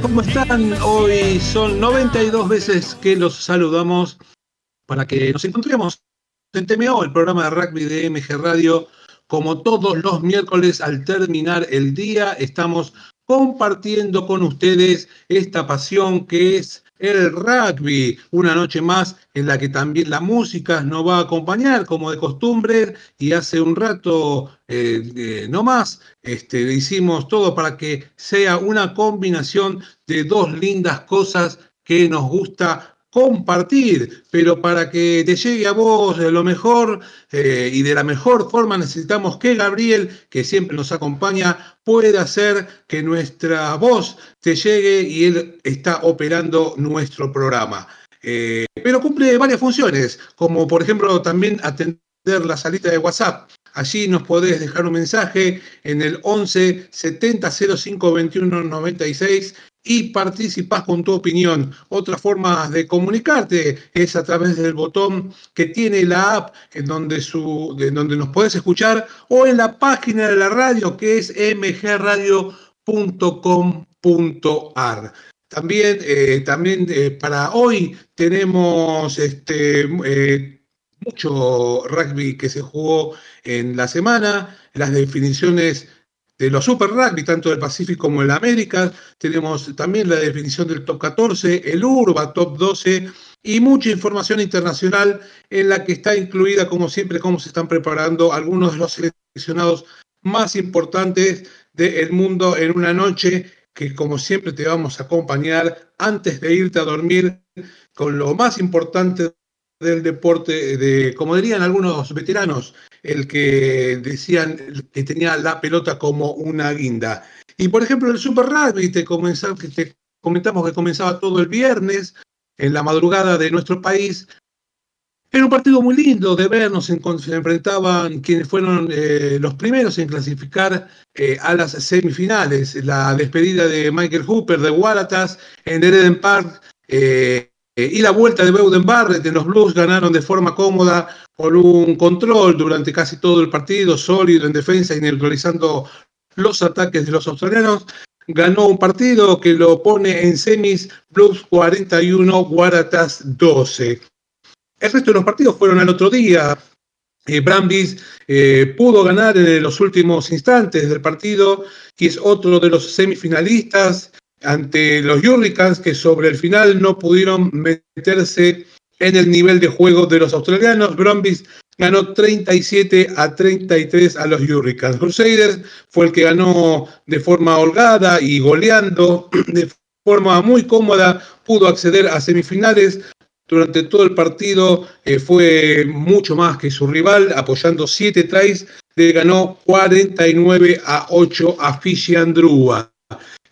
¿cómo están? Hoy son 92 veces que los saludamos para que nos encontremos en TMO, el programa de rugby de MG Radio. Como todos los miércoles, al terminar el día, estamos compartiendo con ustedes esta pasión que es el rugby, una noche más en la que también la música nos va a acompañar como de costumbre y hace un rato eh, no más este, hicimos todo para que sea una combinación de dos lindas cosas que nos gusta compartir, pero para que te llegue a vos lo mejor eh, y de la mejor forma necesitamos que Gabriel, que siempre nos acompaña, pueda hacer que nuestra voz te llegue y él está operando nuestro programa. Eh, pero cumple varias funciones, como por ejemplo también atender la salita de WhatsApp. Allí nos podés dejar un mensaje en el 11 70 05 21 96 y participás con tu opinión. Otra forma de comunicarte es a través del botón que tiene la app en donde, su, donde nos puedes escuchar o en la página de la radio que es mgradio.com.ar. También, eh, también eh, para hoy tenemos este, eh, mucho rugby que se jugó en la semana, las definiciones de los Super Rugby, tanto del Pacífico como del América. Tenemos también la definición del Top 14, el URBA Top 12 y mucha información internacional en la que está incluida, como siempre, cómo se están preparando algunos de los seleccionados más importantes del mundo en una noche que como siempre te vamos a acompañar antes de irte a dormir con lo más importante del deporte, de, como dirían algunos veteranos, el que decían que tenía la pelota como una guinda. Y por ejemplo, el Super Rugby, te, te comentamos que comenzaba todo el viernes, en la madrugada de nuestro país. Era un partido muy lindo de ver, nos enfrentaban quienes fueron eh, los primeros en clasificar eh, a las semifinales. La despedida de Michael Hooper de Wallatas en Eden Park eh, y la vuelta de Beuden Barrett en los Blues ganaron de forma cómoda por un control durante casi todo el partido, sólido en defensa y neutralizando los ataques de los australianos. Ganó un partido que lo pone en semis, Blues 41, Waratahs 12. El resto de los partidos fueron al otro día. Eh, Brambis eh, pudo ganar en los últimos instantes del partido y es otro de los semifinalistas ante los Hurricanes que sobre el final no pudieron meterse en el nivel de juego de los australianos. Brumbies ganó 37 a 33 a los Hurricanes. Crusaders fue el que ganó de forma holgada y goleando de forma muy cómoda, pudo acceder a semifinales. Durante todo el partido eh, fue mucho más que su rival, apoyando 7 tries, le ganó 49 a 8 a Fishy Andrua.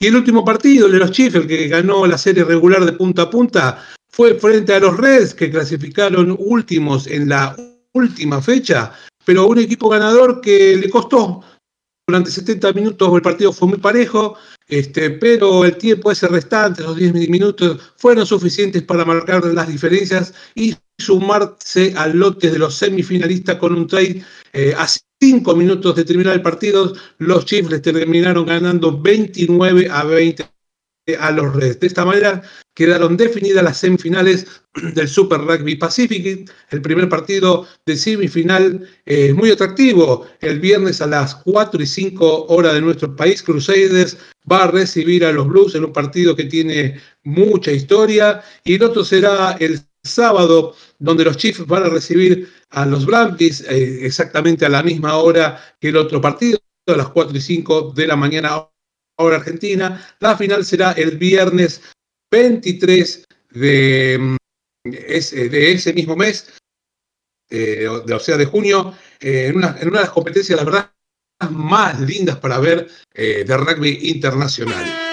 Y el último partido, de los Chiefs, el que ganó la serie regular de punta a punta, fue frente a los Reds, que clasificaron últimos en la última fecha, pero un equipo ganador que le costó. Durante 70 minutos el partido fue muy parejo, este, pero el tiempo ese restante, los 10 minutos, fueron suficientes para marcar las diferencias y sumarse al lote de los semifinalistas con un trade eh, a cinco minutos de terminar el partido. Los Chiefs terminaron ganando 29 a 20 a los Reds. De esta manera quedaron definidas las semifinales del Super Rugby Pacific. El primer partido de semifinal es muy atractivo. El viernes a las 4 y 5 horas de nuestro país, Crusaders va a recibir a los Blues en un partido que tiene mucha historia. Y el otro será el sábado, donde los Chiefs van a recibir a los Brambis eh, exactamente a la misma hora que el otro partido, a las 4 y 5 de la mañana hora argentina. La final será el viernes 23 de mm, ese, de ese mismo mes, eh, de, o sea, de junio, eh, en, una, en, una, de las competencias, la verdad, más lindas para ver eh, de rugby internacional.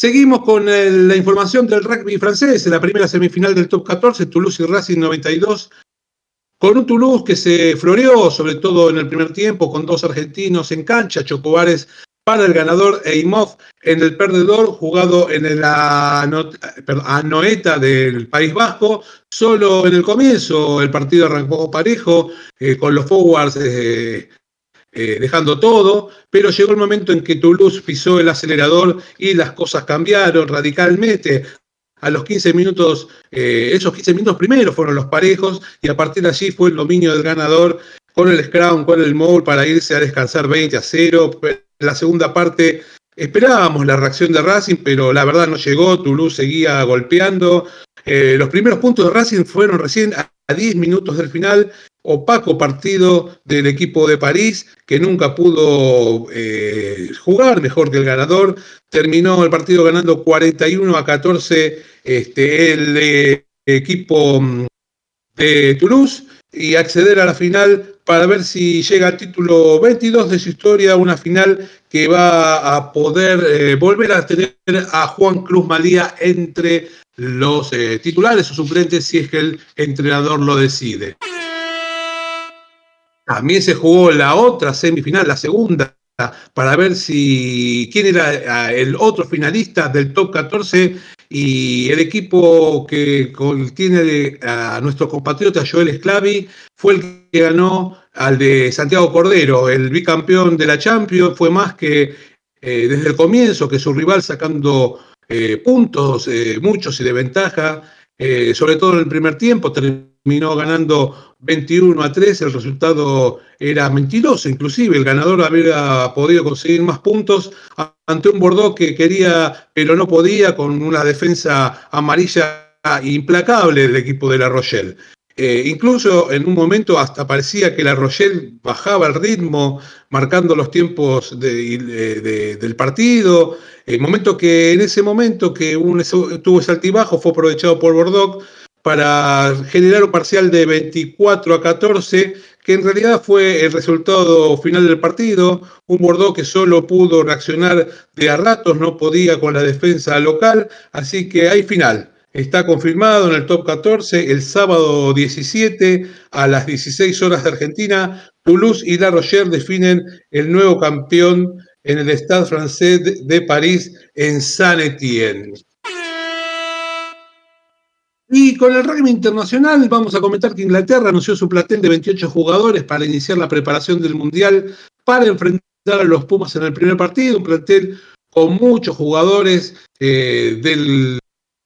Seguimos con la información del rugby francés, en la primera semifinal del top 14, Toulouse y Racing 92 con un Toulouse que se floreó, sobre todo en el primer tiempo, con dos argentinos en cancha, Chocobares para el ganador e Imov en el perdedor, jugado en el Anoeta del País Vasco. Solo en el comienzo el partido arrancó parejo, eh, con los forwards eh, dejando todo, pero llegó el momento en que Toulouse pisó el acelerador y las cosas cambiaron radicalmente. A los 15 minutos, eh, esos 15 minutos primeros fueron los parejos y a partir de allí fue el dominio del ganador con el scrum, con el mole para irse a descansar 20 a 0. La segunda parte esperábamos la reacción de Racing, pero la verdad no llegó, Toulouse seguía golpeando. Eh, los primeros puntos de Racing fueron recién a 10 minutos del final opaco partido del equipo de París, que nunca pudo eh, jugar mejor que el ganador. Terminó el partido ganando 41 a 14 este, el eh, equipo mm, de Toulouse y acceder a la final para ver si llega al título 22 de su historia, una final que va a poder eh, volver a tener a Juan Cruz Malía entre los titulares o suplentes si es que el entrenador lo decide. También se jugó la otra semifinal, la segunda, para ver si quién era el otro finalista del top 14 y el equipo que tiene a nuestro compatriota Joel Esclavi fue el que ganó al de Santiago Cordero, el bicampeón de la Champions, fue más que eh, desde el comienzo que su rival sacando eh, puntos, eh, muchos y de ventaja, sobre todo en el primer tiempo, terminó ganando 21 a 3, el resultado era mentiroso, inclusive el ganador había podido conseguir más puntos ante un Bordeaux que quería, pero no podía, con una defensa amarilla implacable del equipo de La Rochelle. Eh, incluso en un momento hasta parecía que La Rochelle bajaba el ritmo, marcando los tiempos del partido. El momento que en ese momento que tuvo ese altibajo fue aprovechado por Bordeaux para generar un parcial de 24 a 14, que en realidad fue el resultado final del partido. Un Bordeaux que solo pudo reaccionar de a ratos, no podía con la defensa local, así que hay final. Está confirmado en el top 14 el sábado 17 a las 16 horas de Argentina. Toulouse y La Rochelle definen el nuevo campeón en el Stade Francés de París en Saint-Étienne. Y con el rugby internacional vamos a comentar que Inglaterra anunció su plantel de 28 jugadores para iniciar la preparación del Mundial para enfrentar a los Pumas en el primer partido, un plantel con muchos jugadores eh, del,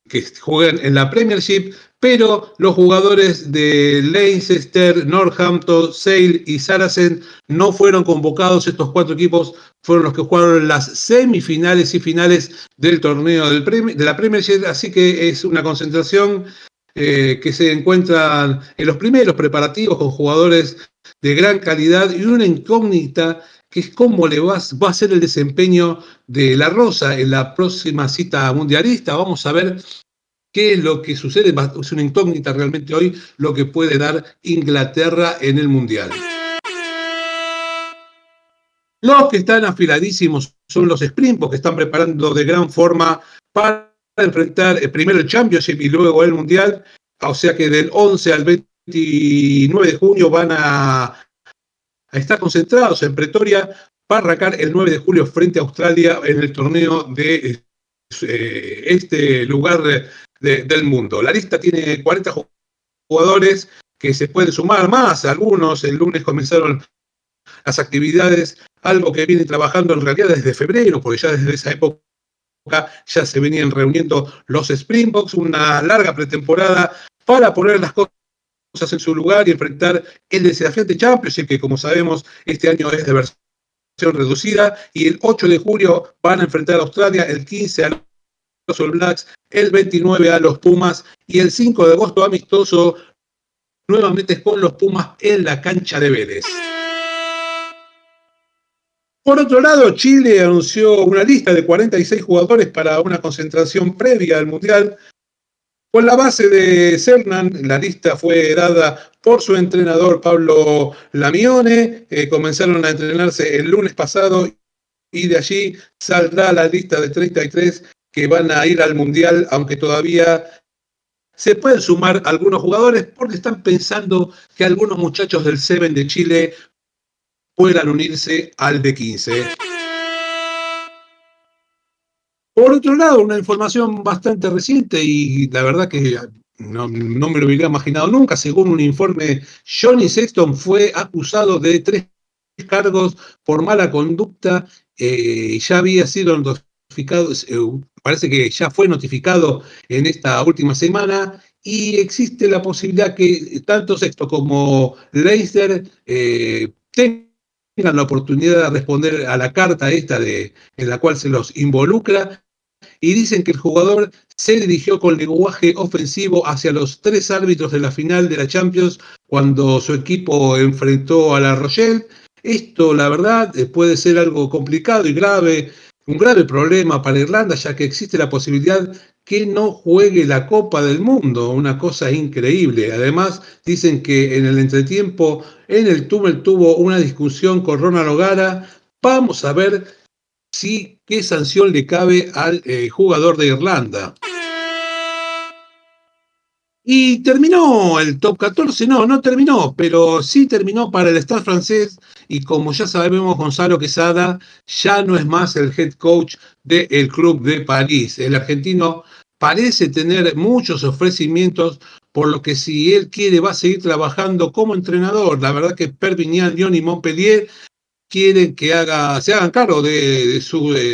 que juegan en la Premiership, pero los jugadores de Leicester, Northampton, Sale y Saracen no fueron convocados. Estos cuatro equipos fueron los que jugaron las semifinales y finales del torneo de la Premiership, así que es una concentración eh, que se encuentra en los primeros preparativos con jugadores de gran calidad y una incógnita que es cómo le va, va a ser el desempeño de La Rosa en la próxima cita mundialista. Vamos a ver qué es lo que sucede. Es una incógnita realmente hoy lo que puede dar Inglaterra en el Mundial. Los que están afiladísimos son los Springboks, que están preparando de gran forma para enfrentar eh, primero el Championship y luego el Mundial. O sea que del 11 al 29 de junio van a, estar concentrados en Pretoria para arrancar el 9 de julio frente a Australia en el torneo de eh, este lugar del mundo. La lista tiene 40 jugadores que se pueden sumar más, algunos el lunes comenzaron las actividades algo que viene trabajando en realidad desde febrero, porque ya desde esa época ya se venían reuniendo los Springboks, una larga pretemporada para poner las cosas en su lugar y enfrentar el desafiante Championship, que como sabemos este año es de versión reducida, y el 8 de julio van a enfrentar a Australia, el 15 a los All Blacks, el 29 a los Pumas y el 5 de agosto amistoso nuevamente con los Pumas en la cancha de Vélez. Por otro lado, Chile anunció una lista de 46 jugadores para una concentración previa al Mundial. Con la base de Cernan, la lista fue dada por su entrenador Pablo Lamione. Eh, comenzaron a entrenarse el lunes pasado y de allí saldrá la lista de 33 que van a ir al Mundial, aunque todavía se pueden sumar algunos jugadores porque están pensando que algunos muchachos del Seven de Chile puedan unirse al de 15. Por otro lado, una información bastante reciente y la verdad que no, me lo hubiera imaginado nunca, según un informe, Johnny Sexton fue acusado de tres cargos por mala conducta, eh, ya había sido notificado, eh, parece que ya fue notificado en esta última semana y existe la posibilidad que tanto Sexto como Leicester eh, tengan la oportunidad de responder a la carta esta de, en la cual se los involucra y dicen que el jugador se dirigió con lenguaje ofensivo hacia los tres árbitros de la final de la Champions cuando su equipo enfrentó a la Rochelle. Esto, la verdad, eh, puede ser algo complicado y grave, un grave problema para Irlanda, ya que existe la posibilidad que no juegue la Copa del Mundo, una cosa increíble. Además, dicen que en el entretiempo, en el túnel tuvo una discusión con Ronald O'Gara. Vamos a ver si qué sanción le cabe al eh, jugador de Irlanda. Y terminó el top 14, no, no terminó, pero sí terminó para el Stade francés y como ya sabemos, Gonzalo Quesada ya no es más el head coach del club de París. El argentino parece tener muchos ofrecimientos, por lo que si él quiere va a seguir trabajando como entrenador. La verdad que Perpignan, Lyon y Montpellier quieren que haga, se hagan cargo de,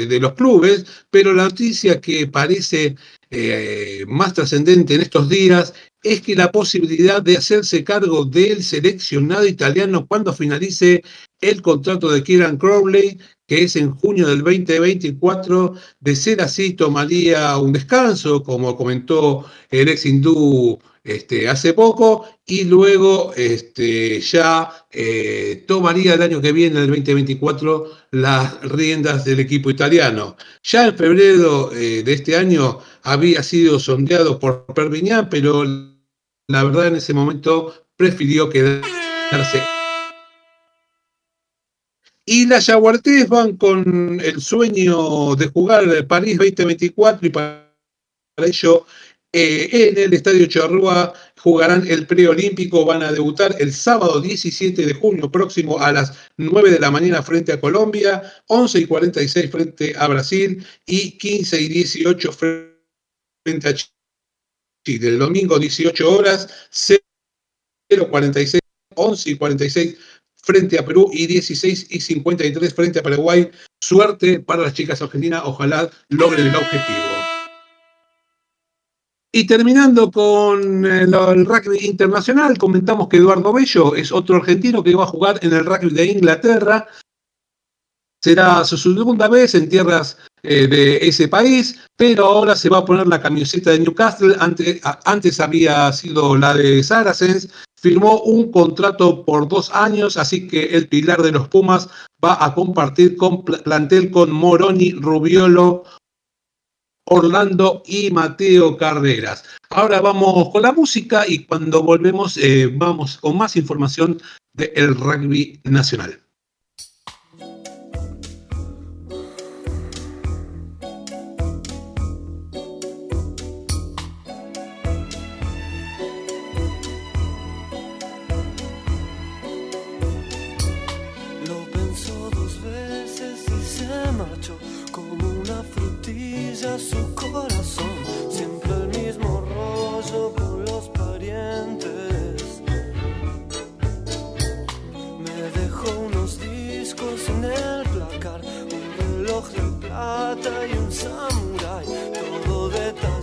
de, los clubes, pero la noticia que parece eh, más trascendente en estos días es que la posibilidad de hacerse cargo del seleccionado italiano cuando finalice el contrato de Kieran Crowley, que es en junio del 2024, de ser así tomaría un descanso, como comentó el ex hindú este, hace poco, y luego este, ya eh, tomaría el año que viene, el 2024, las riendas del equipo italiano. Ya en febrero eh, de este año había sido sondeado por Perviñán, pero la verdad en ese momento prefirió quedarse. Y las Jaguartes van con el sueño de jugar París 2024 y para ello eh, en el Estadio Charrúa jugarán el preolímpico, van a debutar el sábado 17 de junio próximo a las 9 de la mañana frente a Colombia, 11 y 46 frente a Brasil y 15 y 18 frente a Chile. El domingo 18 horas, 0.46, 11 y 46 frente a Perú y 16 y 53 frente a Paraguay. Suerte para las chicas argentinas, ojalá logren el objetivo. Y terminando con el, rugby internacional, comentamos que Eduardo Bello es otro argentino que va a jugar en el rugby de Inglaterra. Será su segunda vez en tierras eh, de ese país, pero ahora se va a poner la camiseta de Newcastle. Antes, antes había sido la de Saracens. Firmó un contrato por dos años, así que el pilar de los Pumas va a compartir plantel con Moroni, Rubiolo, Orlando y Mateo Carreras. Ahora vamos con la música y cuando volvemos eh, vamos con más información del rugby nacional.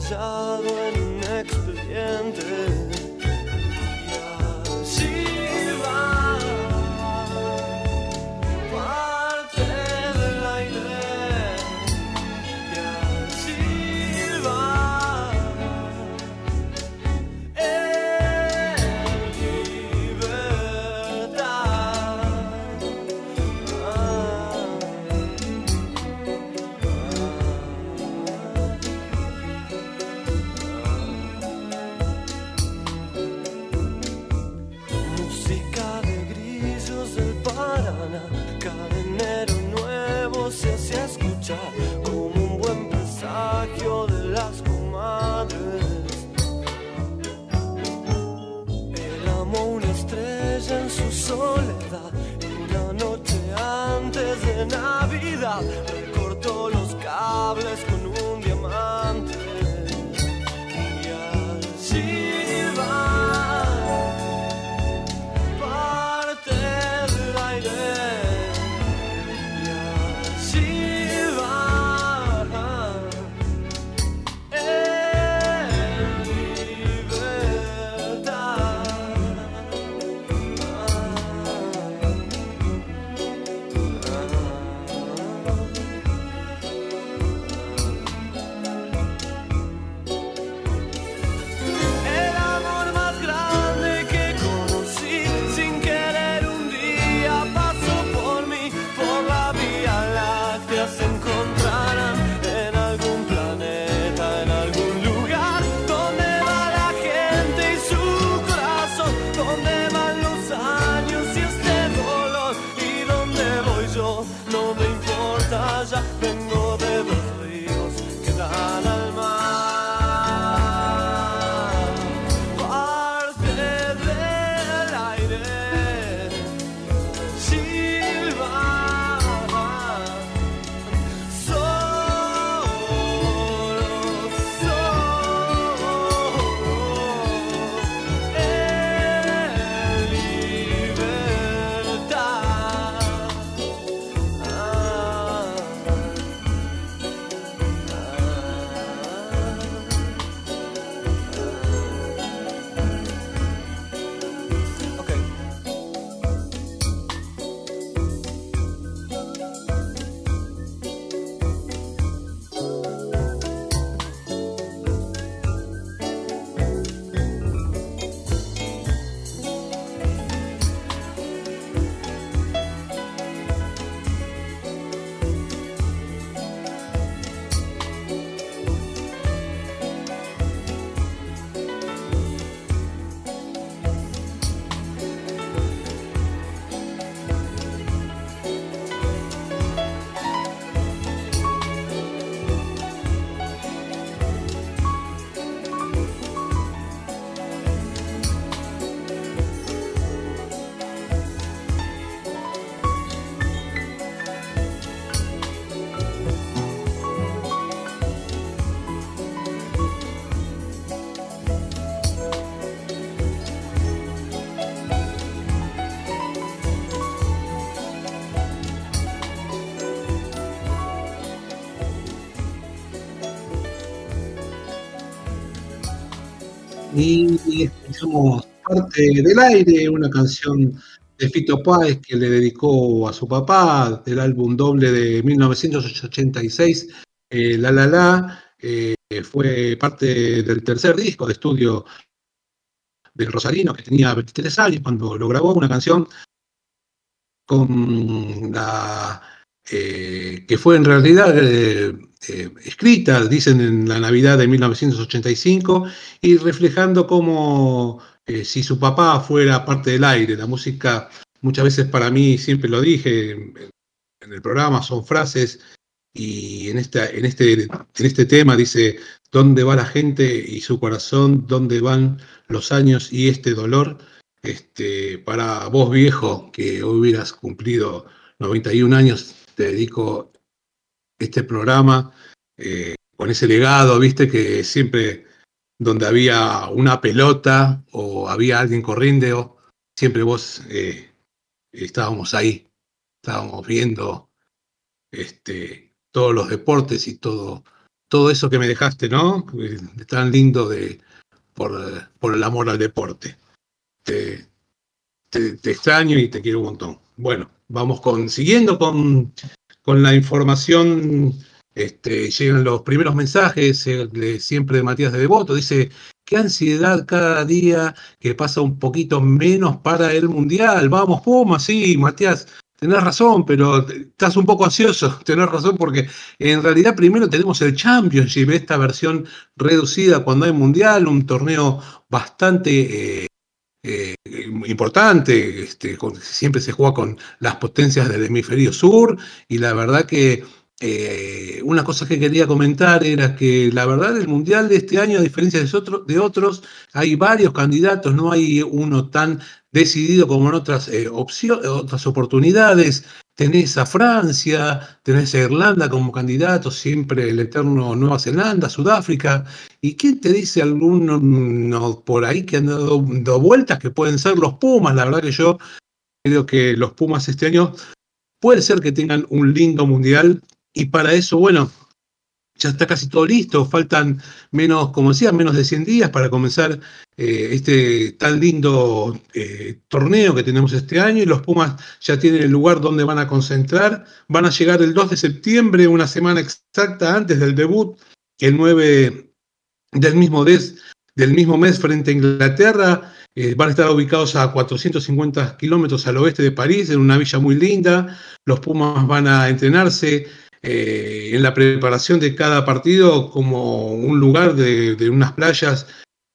cansado Y escuchamos parte del aire, una canción de Fito Páez que le dedicó a su papá del álbum doble de 1986, eh, La La La, eh, fue parte del tercer disco de estudio del Rosarino, que tenía 23 años cuando lo grabó, una canción con la eh, que fue en realidad eh, eh, escrita, dicen, en la Navidad de 1985, y reflejando cómo si su papá fuera parte del aire, la música, muchas veces para mí, siempre lo dije en, en el programa, son frases, y en, esta, en, este, en este tema dice, ¿dónde va la gente y su corazón? ¿Dónde van los años y este dolor? Este, para vos viejo, que hubieras cumplido 91 años, te dedico este programa eh, con ese legado, viste, que siempre donde había una pelota o había alguien corriendo, siempre vos eh, estábamos ahí, estábamos viendo este, todos los deportes y todo, todo eso que me dejaste, ¿no? Eh, Tan lindo de, por, el amor al deporte. Te, te, te extraño y te quiero un montón. Bueno, vamos con, siguiendo con, con la información, este, llegan los primeros mensajes, eh, siempre de Matías de Devoto, dice, qué ansiedad cada día que pasa un poquito menos para el Mundial, vamos Pumas, sí, Matías, tenés razón, pero estás un poco ansioso, tenés razón, porque en realidad primero tenemos el Championship, esta versión reducida cuando hay Mundial, un torneo bastante... eh, eh, importante, este, siempre se juega con las potencias del hemisferio sur y la verdad que eh, una cosa que quería comentar era que la verdad el mundial de este año, a diferencia de, otro- de otros, hay varios candidatos, no hay uno tan decidido como en otras, eh, otras oportunidades. Tenés a Francia, tenés a Irlanda como candidato, siempre el eterno Nueva Zelanda, Sudáfrica. ¿Y quién te dice alguno no, por ahí que han dado, dado vueltas que pueden ser los Pumas? La verdad que yo creo que los Pumas este año puede ser que tengan un lindo mundial y para eso, bueno, ya está casi todo listo, faltan menos, como decía, menos de 100 días para comenzar eh, este tan lindo eh, torneo que tenemos este año y los Pumas ya tienen el lugar donde van a concentrar, van a llegar el 2 de septiembre, una semana exacta antes del debut, el 9 del mismo, del mismo mes frente a Inglaterra, eh, van a estar ubicados a 450 kilómetros al oeste de París, en una villa muy linda. Los Pumas van a entrenarse eh, en la preparación de cada partido como un lugar de, unas playas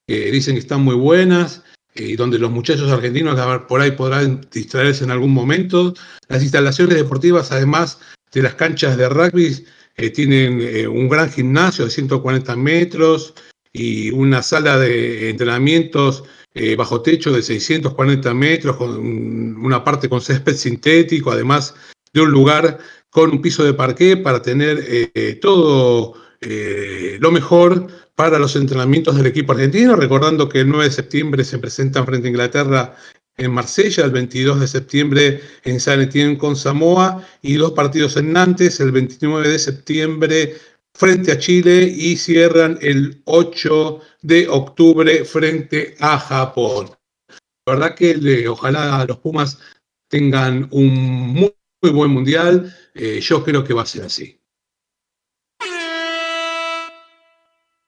que dicen que están muy buenas. y donde los muchachos argentinos por ahí podrán distraerse en algún momento. Las instalaciones deportivas, además de las canchas de rugby, tienen un gran gimnasio de 140 metros y una sala de entrenamientos bajo techo de 640 metros, con una parte con césped sintético, además de un lugar con un piso de parqué para tener eh, todo eh, lo mejor para los entrenamientos del equipo argentino, recordando que el 9 de septiembre se presentan frente a Inglaterra en Marsella, el 22 de septiembre en San Etienne con Samoa y dos partidos en Nantes, el 29 de septiembre frente a Chile y cierran el 8 de octubre frente a Japón. La verdad que ojalá los Pumas tengan un muy muy buen mundial. Eh, yo creo que va a ser así.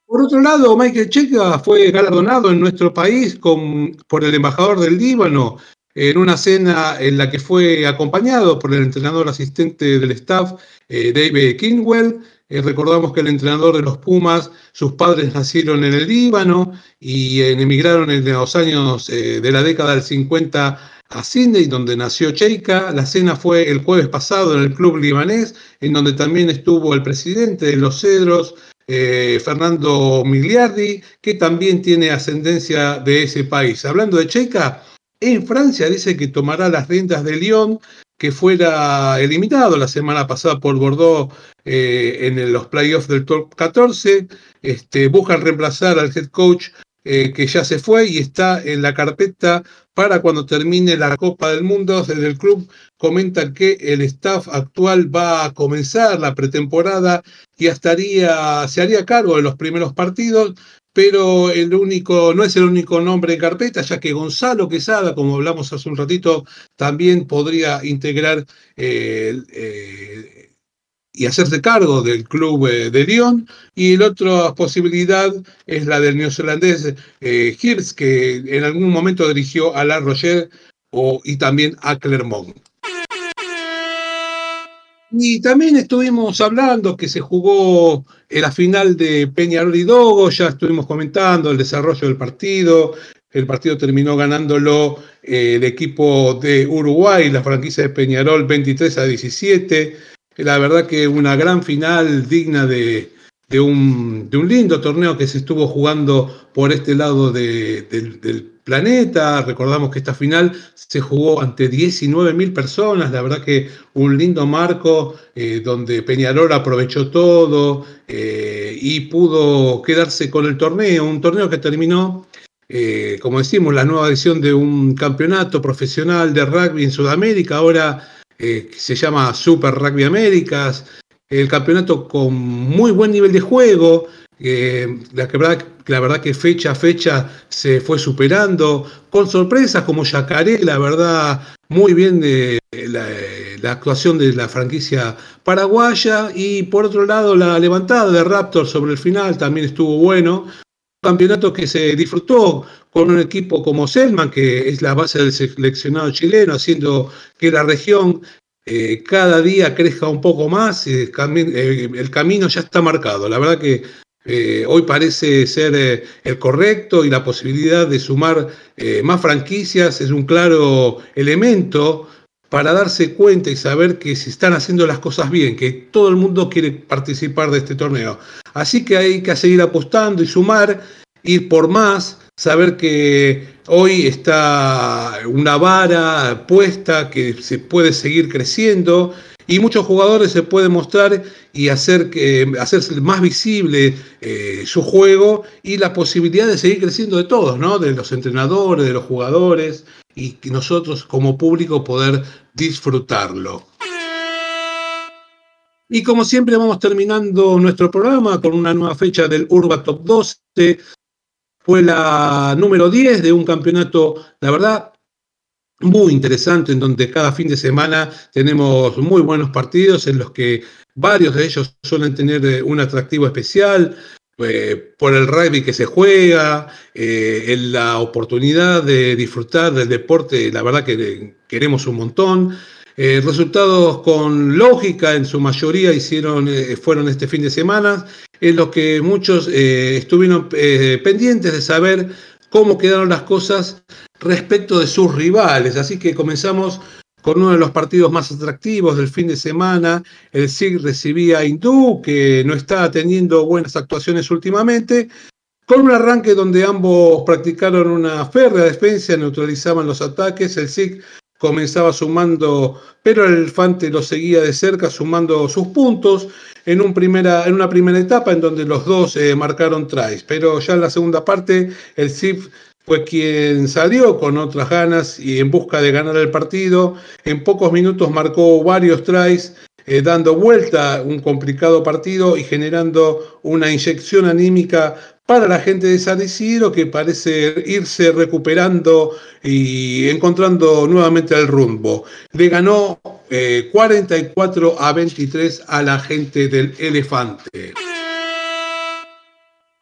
Por otro lado, Michael Checa fue galardonado en nuestro país por el embajador del Líbano en una cena en la que fue acompañado por el entrenador asistente del staff, eh, David Kingwell. Eh, recordamos que el entrenador de los Pumas, sus padres nacieron en el Líbano y emigraron en los años de la década del 50 a Sydney, donde nació Cheika. La cena fue el jueves pasado en el club libanés, en donde también estuvo el presidente de los Cedros, eh, Fernando Migliardi, que también tiene ascendencia de ese país. Hablando de Cheika, en Francia dice que tomará las riendas de Lyon, que fuera eliminado la semana pasada por Bordeaux eh, en los playoffs del top 14. Este, reemplazar al head coach eh, que ya se fue y está en la carpeta para cuando termine la Copa del Mundo. Desde el club comentan que el staff actual va a comenzar la pretemporada y se haría cargo de los primeros partidos, pero el único, no es el único nombre en carpeta, ya que Gonzalo Quesada, como hablamos hace un ratito, también podría integrar eh, eh, y hacerse cargo del club eh, de Lyon. Y la otra posibilidad es la del neozelandés eh, que en algún momento dirigió a La Rochelle o, y también a Clermont. Y también estuvimos hablando que se jugó en la final de Peñarol y Dogo, ya estuvimos comentando el desarrollo del partido. El partido terminó ganándolo eh, el equipo de Uruguay, la franquicia de Peñarol 23 a 17 la verdad que una gran final digna de, un, lindo torneo que se estuvo jugando por este lado del planeta. Recordamos que esta final se jugó ante 19.000 personas, la verdad que un lindo marco eh, donde Peñarol aprovechó todo eh, y pudo quedarse con el torneo, un torneo que terminó eh, como decimos, la nueva edición de un campeonato profesional de rugby en Sudamérica. Ahora eh, se llama Super Rugby Américas, el campeonato con muy buen nivel de juego, la, verdad, la, verdad, que fecha a fecha se fue superando, con sorpresas como Yacaré, la verdad, muy bien de la, la, actuación de la franquicia paraguaya, y por otro lado la levantada de Raptor sobre el final también estuvo bueno, campeonato que se disfrutó con un equipo como Selman, que es la base del seleccionado chileno, haciendo que la región eh, cada día crezca un poco más. Eh, el camino ya está marcado. La verdad que eh, hoy parece ser el correcto y la posibilidad de sumar más franquicias es un claro elemento para darse cuenta y saber que se están haciendo las cosas bien, que todo el mundo quiere participar de este torneo. Así que hay que seguir apostando y sumar, ir por más, saber que hoy está una vara puesta, que se puede seguir creciendo y muchos jugadores se pueden mostrar y hacer que, hacerse más visible eh, su juego y la posibilidad de seguir creciendo de todos, ¿no? de los entrenadores, de los jugadores y nosotros como público poder disfrutarlo. Y como siempre vamos terminando nuestro programa con una nueva fecha del Urba Top 12. Fue la número 10 de un campeonato, la verdad, muy interesante, en donde cada fin de semana tenemos muy buenos partidos en los que varios de ellos suelen tener eh, un atractivo especial. Eh, por el rugby que se juega, eh, en la oportunidad de disfrutar del deporte, la verdad que queremos un montón. Eh, resultados con lógica en su mayoría hicieron, fueron este fin de semana, en los que muchos estuvieron pendientes de saber cómo quedaron las cosas respecto de sus rivales. Así que comenzamos con uno de los partidos más atractivos del fin de semana. El SIG recibía a Hindú, que no está teniendo buenas actuaciones últimamente, con un arranque donde ambos practicaron una férrea defensa, neutralizaban los ataques. El SIG comenzaba sumando, pero el Elefante lo seguía de cerca sumando sus puntos en, una primera etapa en donde los dos eh, marcaron tries, pero ya en la segunda parte el CIF fue quien salió con otras ganas y en busca de ganar el partido. En pocos minutos marcó varios tries, eh, dando vuelta un complicado partido y generando una inyección anímica para la gente de San Isidro que parece irse recuperando y encontrando nuevamente el rumbo. Le ganó 44 eh, a 23 a la gente del Elefante.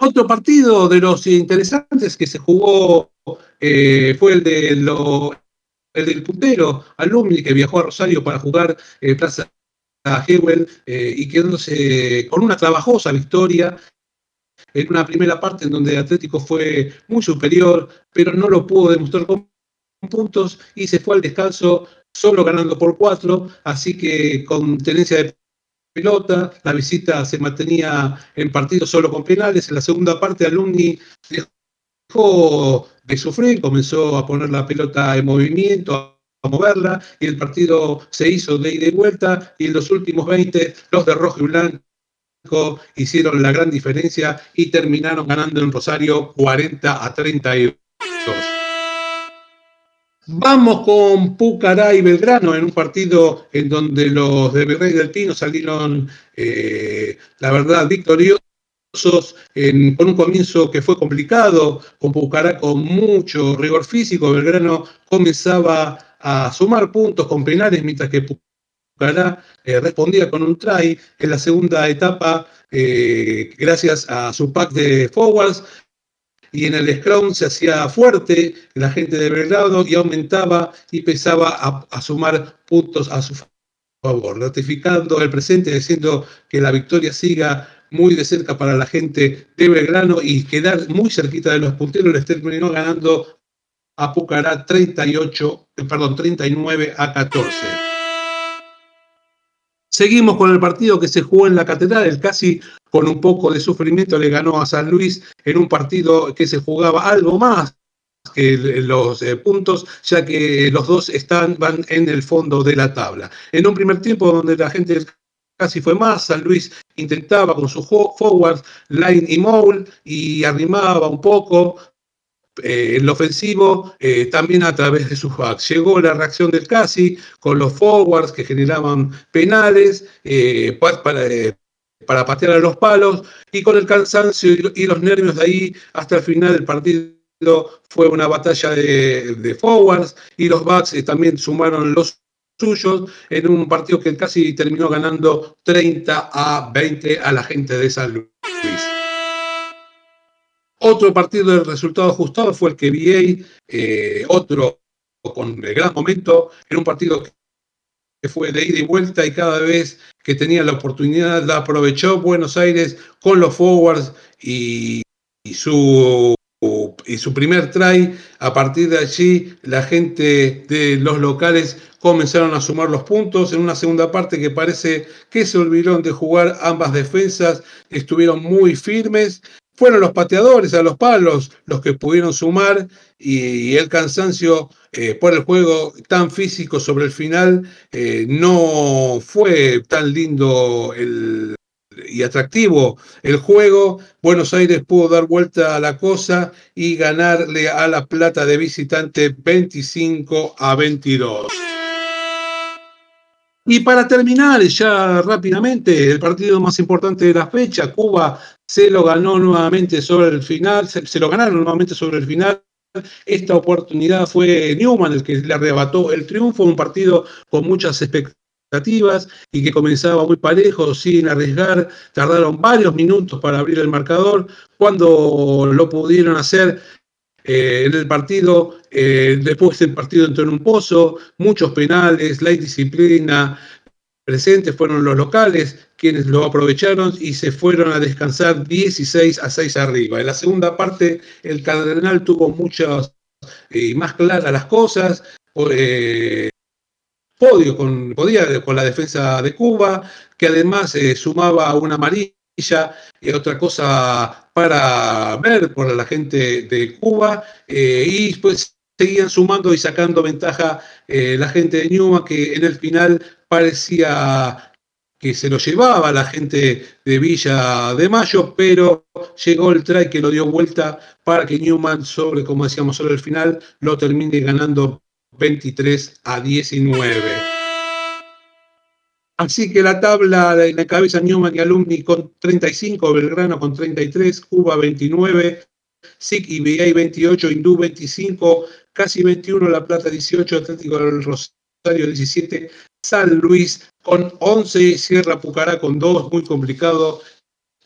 Otro partido de los interesantes que se jugó eh, fue el, de el del puntero Alumni que viajó a Rosario para jugar eh, Plaza Hewell y quedándose con una trabajosa victoria en una primera parte en donde Atlético fue muy superior, pero no lo pudo demostrar con puntos y se fue al descanso solo ganando por cuatro, así que con tenencia de pelota, la visita se mantenía en partido solo con penales. En la segunda parte, Alumni dejó de sufrir, comenzó a poner la pelota en movimiento, a moverla, y el partido se hizo de ida y vuelta, y en los últimos 20, los de rojo y blanco hicieron la gran diferencia y terminaron ganando en Rosario 40 a 32. Vamos con Pucará y Belgrano en un partido en donde los de Virrey del Pino salieron, eh, la verdad, victoriosos con un comienzo que fue complicado, con Pucará con mucho rigor físico. Belgrano comenzaba a sumar puntos con penales, mientras que Pucará eh, respondía con un try. En la segunda etapa, eh, gracias a su pack de forwards, y en el Scrum se hacía fuerte la gente de Belgrado y aumentaba y empezaba a, sumar puntos a su favor, ratificando el presente, diciendo que la victoria siga muy de cerca para la gente de Belgrano y quedar muy cerquita de los punteros, les terminó ganando a Pucará 38, eh, perdón, 39 a 14. Seguimos con el partido que se jugó en la Catedral, el casi con un poco de sufrimiento le ganó a San Luis en un partido que se jugaba algo más que los eh, puntos, ya que los dos están, van en el fondo de la tabla. En un primer tiempo donde la gente casi fue más, San Luis intentaba con su forward, line y mole y arrimaba un poco, eh, en ofensivo, eh, también a través de sus backs. Llegó la reacción del Casi con los forwards que generaban penales eh, para, para, patear a los palos y con el cansancio y, los nervios de ahí hasta el final del partido fue una batalla de, forwards y los backs también sumaron los suyos en un partido que casi terminó ganando 30 a 20 a la gente de San Luis. Otro partido de resultado ajustado fue el que VA, eh, otro con el gran momento, en un partido que fue de ida y vuelta y cada vez que tenía la oportunidad la aprovechó Buenos Aires con los forwards y, su, y su primer try. A partir de allí la gente de los locales comenzaron a sumar los puntos en una segunda parte que parece que se olvidaron de jugar ambas defensas, estuvieron muy firmes fueron los pateadores a los palos los que pudieron sumar y, el cansancio eh, por el juego tan físico sobre el final eh, no fue tan lindo y atractivo el juego. Buenos Aires pudo dar vuelta a la cosa y ganarle a la plata de visitante 25 a 22. Y para terminar ya rápidamente, el partido más importante de la fecha, Cuba se lo ganó nuevamente sobre el final, se, lo ganaron nuevamente sobre el final. Esta oportunidad fue Newman el que le arrebató el triunfo, un partido con muchas expectativas y que comenzaba muy parejo, sin arriesgar. Tardaron varios minutos para abrir el marcador. Cuando lo pudieron hacer, eh, en el partido, eh, después el partido entró en un pozo, muchos penales, la indisciplina, presentes fueron los locales quienes lo aprovecharon y se fueron a descansar 16 a 6 arriba. En la segunda parte el Cardenal tuvo muchas y más claras las cosas, eh, podio con, podía con la defensa de Cuba, que además eh, sumaba una amarilla y otra cosa para ver por la gente de Cuba, eh, y pues seguían sumando y sacando ventaja la gente de Newman, que en el final parecía que se lo llevaba la gente de Villa de Mayo, pero llegó el try que lo dio vuelta para que Newman, sobre, como decíamos, sobre el final, lo termine ganando 23 a 19. Así que la tabla de la cabeza Newman y Alumni con 35, Belgrano con 33, Cuba 29, SIC y BA 28, Hindú 25, casi 21, La Plata 18, Atlético del Rosario 17, San Luis con 11, Sierra Pucará con 2, muy complicado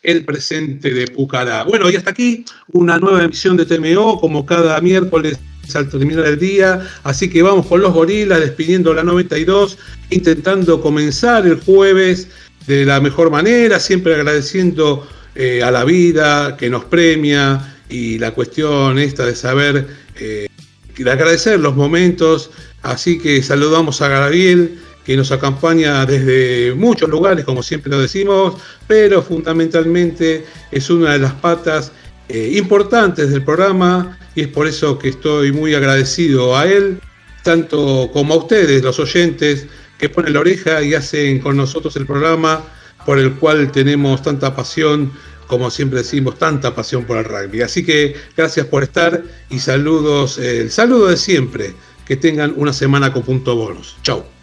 el presente de Pucará. Bueno, y hasta aquí una nueva emisión de TMO, como cada miércoles al terminar el día, así que vamos con los gorilas, despidiendo la 92, intentando comenzar el jueves de la mejor manera, siempre agradeciendo eh, a la vida que nos premia y la cuestión esta de saber, eh, de agradecer los momentos, así que saludamos a Gabriel, que nos acompaña desde muchos lugares, como siempre lo decimos, pero fundamentalmente es una de las patas eh, importantes del programa y es por eso que estoy muy agradecido a él, tanto como a ustedes, los oyentes, que ponen la oreja y hacen con nosotros el programa por el cual tenemos tanta pasión, como siempre decimos, tanta pasión por el rugby. Así que gracias por estar y saludos, el saludo de siempre. Que tengan una semana con punto bonos. Chau.